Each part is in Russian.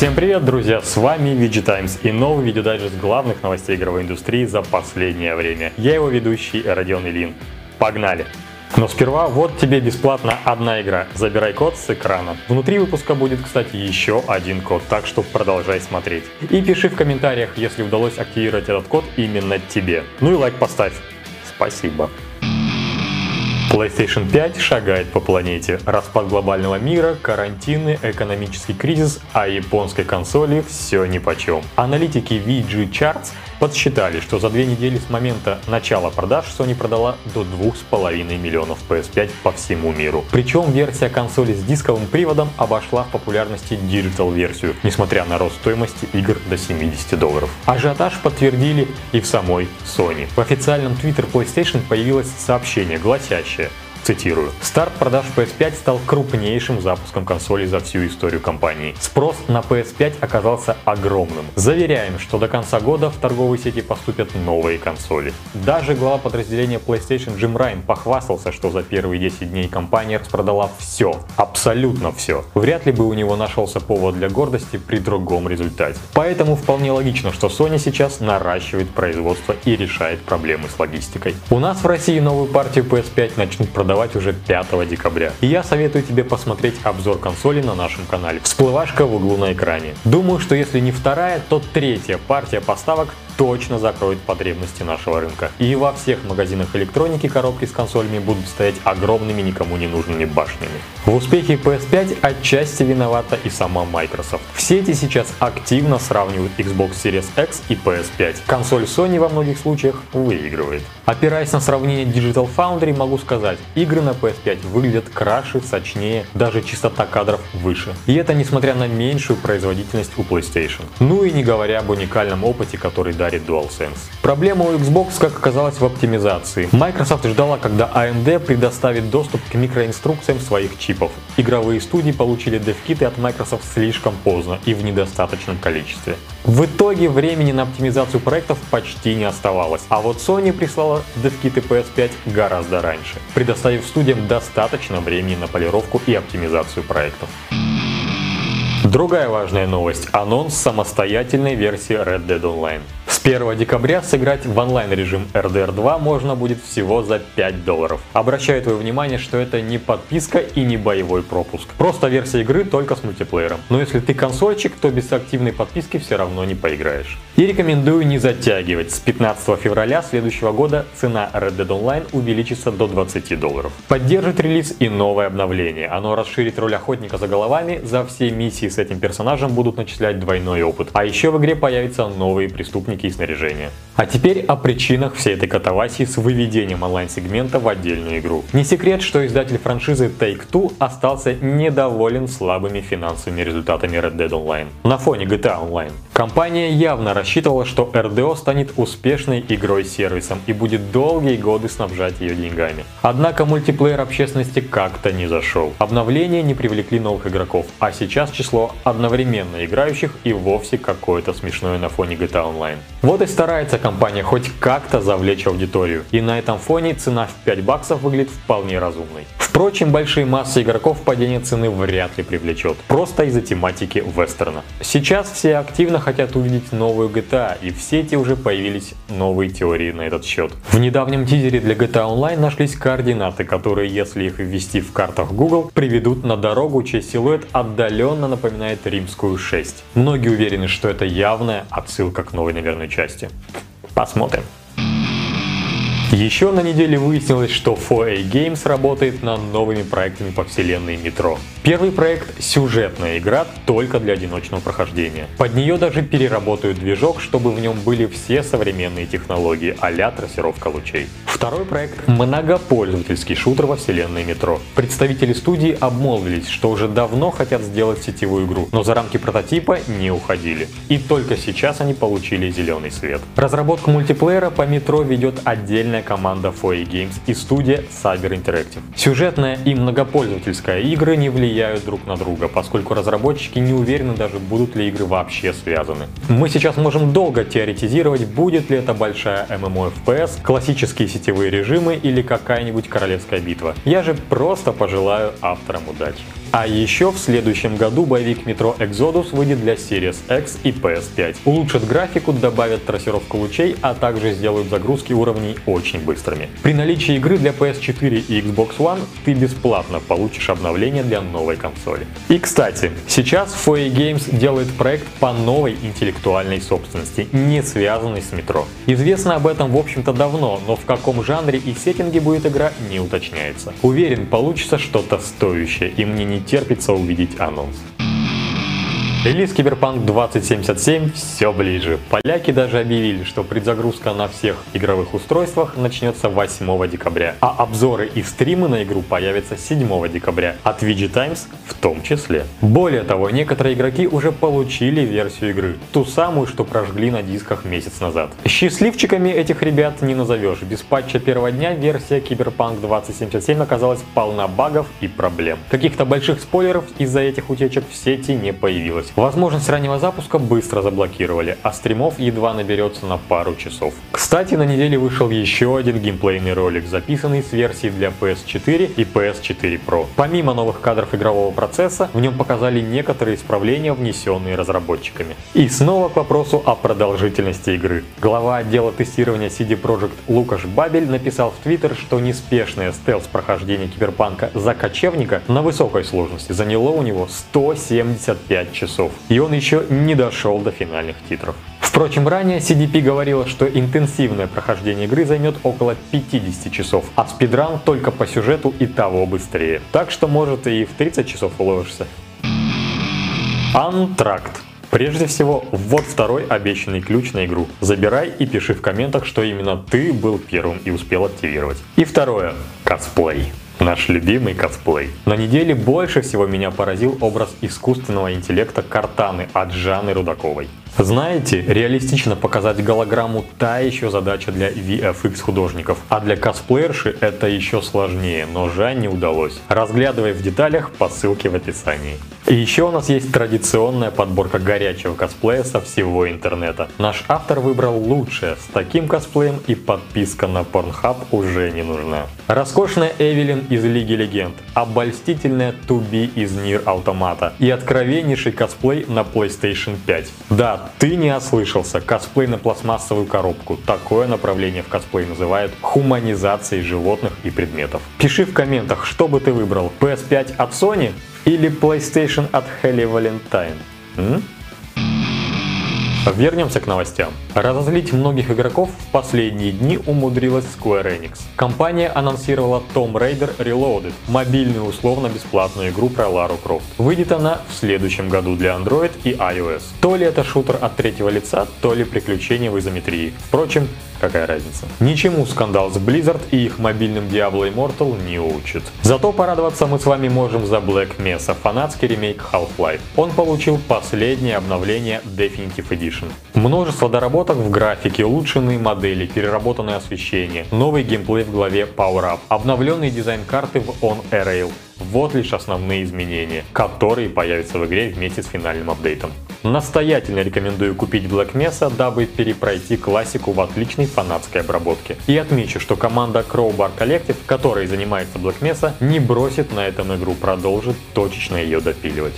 Всем привет, друзья! С вами VG Times и новый видеодайджест главных новостей игровой индустрии за последнее время. Я его ведущий Родион Ильин. Погнали! Но сперва вот тебе бесплатно одна игра. Забирай код с экрана. Внутри выпуска будет, кстати, еще один код, так что продолжай смотреть. И пиши в комментариях, если удалось активировать этот код именно тебе. Ну и лайк поставь. Спасибо. PlayStation 5 шагает по планете. Распад глобального мира, карантины, экономический кризис, а японской консоли все ни по чем. Аналитики VG Charts подсчитали, что за две недели с момента начала продаж Sony продала до 2,5 миллионов PS5 по всему миру. Причем версия консоли с дисковым приводом обошла в популярности Digital-версию, несмотря на рост стоимости игр до 70 долларов. Ажиотаж подтвердили и в самой Sony. В официальном Twitter PlayStation появилось сообщение, гласящее Цитирую. Старт продаж PS5 стал крупнейшим запуском консоли за всю историю компании. Спрос на PS5 оказался огромным. Заверяем, что до конца года в торговые сети поступят новые консоли. Даже глава подразделения PlayStation Джим Райн похвастался, что за первые 10 дней компания распродала все, абсолютно все. Вряд ли бы у него нашелся повод для гордости при другом результате. Поэтому вполне логично, что Sony сейчас наращивает производство и решает проблемы с логистикой. У нас в России новую партию PS5 начнут продавать продавать уже 5 декабря. И я советую тебе посмотреть обзор консоли на нашем канале. Всплывашка в углу на экране. Думаю, что если не вторая, то третья партия поставок точно закроет потребности нашего рынка. И во всех магазинах электроники коробки с консолями будут стоять огромными никому не нужными башнями. В успехе PS5 отчасти виновата и сама Microsoft. Все эти сейчас активно сравнивают Xbox Series X и PS5. Консоль Sony во многих случаях выигрывает. Опираясь на сравнение Digital Foundry, могу сказать, игры на PS5 выглядят краше, сочнее, даже частота кадров выше. И это несмотря на меньшую производительность у PlayStation. Ну и не говоря об уникальном опыте, который дарит дарит DualSense. Проблема у Xbox, как оказалось, в оптимизации. Microsoft ждала, когда AMD предоставит доступ к микроинструкциям своих чипов. Игровые студии получили девкиты от Microsoft слишком поздно и в недостаточном количестве. В итоге времени на оптимизацию проектов почти не оставалось, а вот Sony прислала девкиты PS5 гораздо раньше, предоставив студиям достаточно времени на полировку и оптимизацию проектов. Другая важная новость – анонс самостоятельной версии Red Dead Online. С 1 декабря сыграть в онлайн режим RDR 2 можно будет всего за 5 долларов. Обращаю твое внимание, что это не подписка и не боевой пропуск. Просто версия игры только с мультиплеером. Но если ты консольчик, то без активной подписки все равно не поиграешь. И рекомендую не затягивать. С 15 февраля следующего года цена Red Dead Online увеличится до 20 долларов. Поддержит релиз и новое обновление. Оно расширит роль охотника за головами. За все миссии с этим персонажем будут начислять двойной опыт. А еще в игре появятся новые преступники снаряжения. А теперь о причинах всей этой катавасии с выведением онлайн-сегмента в отдельную игру. Не секрет, что издатель франшизы Take-Two остался недоволен слабыми финансовыми результатами Red Dead Online на фоне GTA Online. Компания явно рассчитывала, что RDO станет успешной игрой-сервисом и будет долгие годы снабжать ее деньгами. Однако мультиплеер общественности как-то не зашел. Обновления не привлекли новых игроков, а сейчас число одновременно играющих и вовсе какое-то смешное на фоне GTA Online. Вот и старается компания хоть как-то завлечь аудиторию. И на этом фоне цена в 5 баксов выглядит вполне разумной. Впрочем, большие массы игроков падение цены вряд ли привлечет, просто из-за тематики вестерна. Сейчас все активно хотят увидеть новую GTA, и в сети уже появились новые теории на этот счет. В недавнем тизере для GTA Online нашлись координаты, которые, если их ввести в картах Google, приведут на дорогу, чей силуэт отдаленно напоминает римскую 6. Многие уверены, что это явная отсылка к новой наверное части. Посмотрим. Еще на неделе выяснилось, что 4A Games работает над новыми проектами по вселенной Метро. Первый проект – сюжетная игра только для одиночного прохождения. Под нее даже переработают движок, чтобы в нем были все современные технологии а-ля трассировка лучей. Второй проект – многопользовательский шутер во вселенной Метро. Представители студии обмолвились, что уже давно хотят сделать сетевую игру, но за рамки прототипа не уходили. И только сейчас они получили зеленый свет. Разработку мультиплеера по Метро ведет отдельная отдельная команда 4 Games и студия Cyber Interactive. Сюжетная и многопользовательская игры не влияют друг на друга, поскольку разработчики не уверены даже будут ли игры вообще связаны. Мы сейчас можем долго теоретизировать, будет ли это большая MMO FPS, классические сетевые режимы или какая-нибудь королевская битва. Я же просто пожелаю авторам удачи. А еще в следующем году боевик Metro Exodus выйдет для Series X и PS5. Улучшат графику, добавят трассировку лучей, а также сделают загрузки уровней очень быстрыми. При наличии игры для PS4 и Xbox One ты бесплатно получишь обновление для новой консоли. И кстати, сейчас FOE Games делает проект по новой интеллектуальной собственности, не связанной с метро. Известно об этом в общем-то давно, но в каком жанре и сеттинге будет игра не уточняется. Уверен, получится что-то стоящее, и мне не терпится увидеть анонс. Релиз Киберпанк 2077 все ближе. Поляки даже объявили, что предзагрузка на всех игровых устройствах начнется 8 декабря, а обзоры и стримы на игру появятся 7 декабря, от VG Times в том числе. Более того, некоторые игроки уже получили версию игры, ту самую, что прожгли на дисках месяц назад. Счастливчиками этих ребят не назовешь. Без патча первого дня версия Киберпанк 2077 оказалась полна багов и проблем. Каких-то больших спойлеров из-за этих утечек в сети не появилось. Возможность раннего запуска быстро заблокировали, а стримов едва наберется на пару часов. Кстати, на неделе вышел еще один геймплейный ролик, записанный с версий для PS4 и PS4 Pro. Помимо новых кадров игрового процесса, в нем показали некоторые исправления, внесенные разработчиками. И снова к вопросу о продолжительности игры. Глава отдела тестирования CD Projekt Лукаш Бабель написал в Твиттер, что неспешное стелс прохождение киберпанка за кочевника на высокой сложности заняло у него 175 часов часов, и он еще не дошел до финальных титров. Впрочем, ранее CDP говорила, что интенсивное прохождение игры займет около 50 часов, а спидран только по сюжету и того быстрее. Так что может и в 30 часов уложишься. Антракт. Прежде всего, вот второй обещанный ключ на игру. Забирай и пиши в комментах, что именно ты был первым и успел активировать. И второе. Косплей наш любимый косплей. На неделе больше всего меня поразил образ искусственного интеллекта Картаны от Жанны Рудаковой. Знаете, реалистично показать голограмму та еще задача для VFX художников, а для косплеерши это еще сложнее, но Жанне удалось. Разглядывай в деталях по ссылке в описании. И еще у нас есть традиционная подборка горячего косплея со всего интернета. Наш автор выбрал лучшее, с таким косплеем и подписка на Pornhub уже не нужна. Роскошная Эвелин из Лиги Легенд, обольстительная Туби из Нир Автомата и откровеннейший косплей на PlayStation 5. Да, ты не ослышался, косплей на пластмассовую коробку. Такое направление в косплей называют хуманизацией животных и предметов. Пиши в комментах, что бы ты выбрал, PS5 от Sony или PlayStation от Helly Valentine? М? Вернемся к новостям. Разозлить многих игроков в последние дни умудрилась Square Enix. Компания анонсировала Tomb Raider Reloaded, мобильную условно-бесплатную игру про Лару Крофт. Выйдет она в следующем году для Android и iOS. То ли это шутер от третьего лица, то ли приключения в изометрии. Впрочем, Какая разница? Ничему скандал с Blizzard и их мобильным Diablo Immortal не учит. Зато порадоваться мы с вами можем за Black Mesa, фанатский ремейк Half-Life. Он получил последнее обновление Definitive Edition. Множество доработок в графике, улучшенные модели, переработанное освещение, новый геймплей в главе Power Up, обновленный дизайн карты в On Rail. Вот лишь основные изменения, которые появятся в игре вместе с финальным апдейтом. Настоятельно рекомендую купить Black Mesa, дабы перепройти классику в отличной фанатской обработке. И отмечу, что команда Crowbar Collective, которой занимается Black Mesa, не бросит на этом игру, продолжит точечно ее допиливать.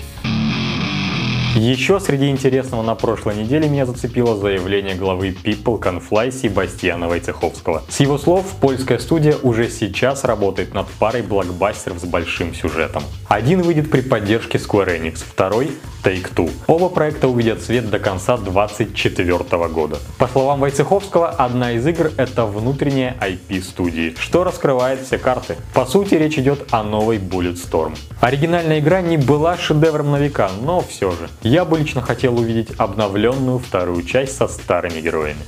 Еще среди интересного на прошлой неделе меня зацепило заявление главы People Can Fly Себастьяна Войцеховского. С его слов, польская студия уже сейчас работает над парой блокбастеров с большим сюжетом. Один выйдет при поддержке Square Enix, второй Take-Two. Оба проекта увидят свет до конца 2024 года. По словам Войцеховского, одна из игр это внутренняя IP студии, что раскрывает все карты. По сути, речь идет о новой Bulletstorm. Оригинальная игра не была шедевром на века, но все же. Я бы лично хотел увидеть обновленную вторую часть со старыми героями.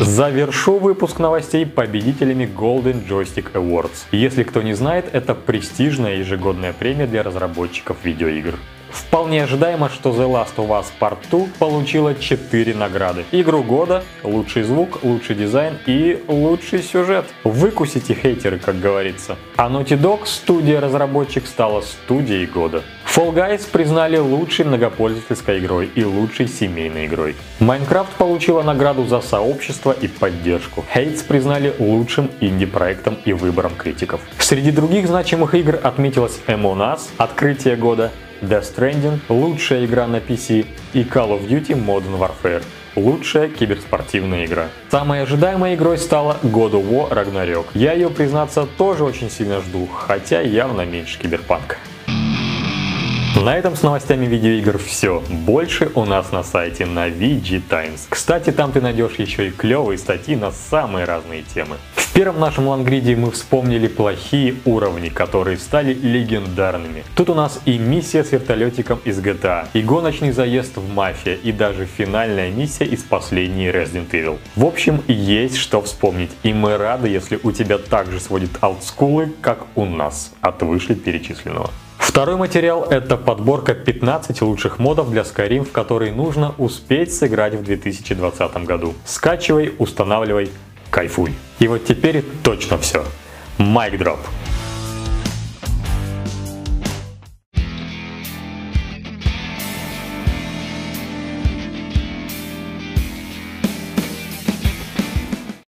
Завершу выпуск новостей победителями Golden Joystick Awards. Если кто не знает, это престижная ежегодная премия для разработчиков видеоигр. Вполне ожидаемо, что The Last of Us Part 2 получила 4 награды. Игру года, лучший звук, лучший дизайн и лучший сюжет. Выкусите хейтеры, как говорится. А Naughty Dog, студия-разработчик, стала студией года. Fall Guys признали лучшей многопользовательской игрой и лучшей семейной игрой. Minecraft получила награду за сообщество и поддержку. Hates признали лучшим инди-проектом и выбором критиков. Среди других значимых игр отметилась Among Us, открытие года, Death Stranding, лучшая игра на PC и Call of Duty Modern Warfare, лучшая киберспортивная игра. Самой ожидаемой игрой стала God of War Ragnarok. Я ее, признаться, тоже очень сильно жду, хотя явно меньше киберпанка. На этом с новостями видеоигр все. Больше у нас на сайте на VG Times. Кстати, там ты найдешь еще и клевые статьи на самые разные темы. В первом нашем лангриде мы вспомнили плохие уровни, которые стали легендарными. Тут у нас и миссия с вертолетиком из GTA, и гоночный заезд в Мафия, и даже финальная миссия из последней Resident Evil. В общем, есть что вспомнить, и мы рады, если у тебя также сводит аутскулы, как у нас, от вышеперечисленного. Второй материал – это подборка 15 лучших модов для Skyrim, в которые нужно успеть сыграть в 2020 году. Скачивай, устанавливай, кайфуй. И вот теперь точно все. Майк дроп.